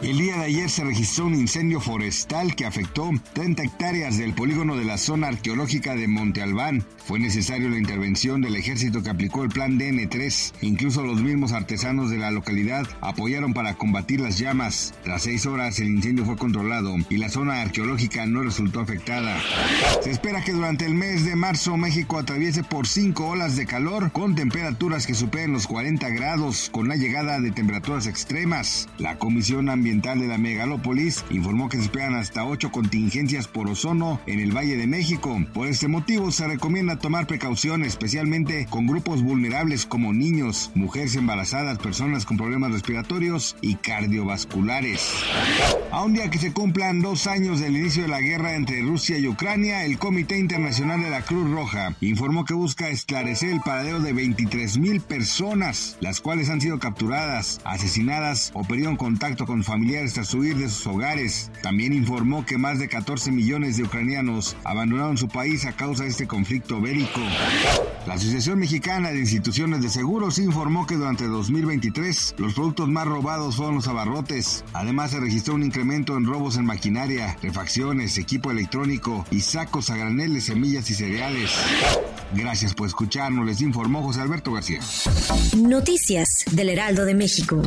El día de ayer se registró un incendio forestal que afectó 30 hectáreas del polígono de la zona arqueológica de Monte Albán. Fue necesario la intervención del ejército que aplicó el plan DN3. Incluso los mismos artesanos de la localidad apoyaron para combatir las llamas. Tras seis horas el incendio fue controlado y la zona arqueológica no resultó afectada. Se espera que durante el mes de marzo México atraviese por cinco olas de calor con temperaturas que superen los 40 grados con la llegada de temperaturas extremas. La Comisión Ambiental de la megalópolis informó que se esperan hasta ocho contingencias por ozono en el Valle de México. Por este motivo se recomienda tomar precauciones, especialmente con grupos vulnerables como niños, mujeres embarazadas, personas con problemas respiratorios y cardiovasculares. A un día que se cumplan dos años del inicio de la guerra entre Rusia y Ucrania, el Comité Internacional de la Cruz Roja informó que busca esclarecer el paradero de 23 mil personas, las cuales han sido capturadas, asesinadas o perdieron contacto con familiares familiares tras huir de sus hogares. También informó que más de 14 millones de ucranianos abandonaron su país a causa de este conflicto bélico. La Asociación Mexicana de Instituciones de Seguros informó que durante 2023 los productos más robados fueron los abarrotes. Además se registró un incremento en robos en maquinaria, refacciones, equipo electrónico y sacos a granel de semillas y cereales. Gracias por escucharnos, les informó José Alberto García. Noticias del Heraldo de México.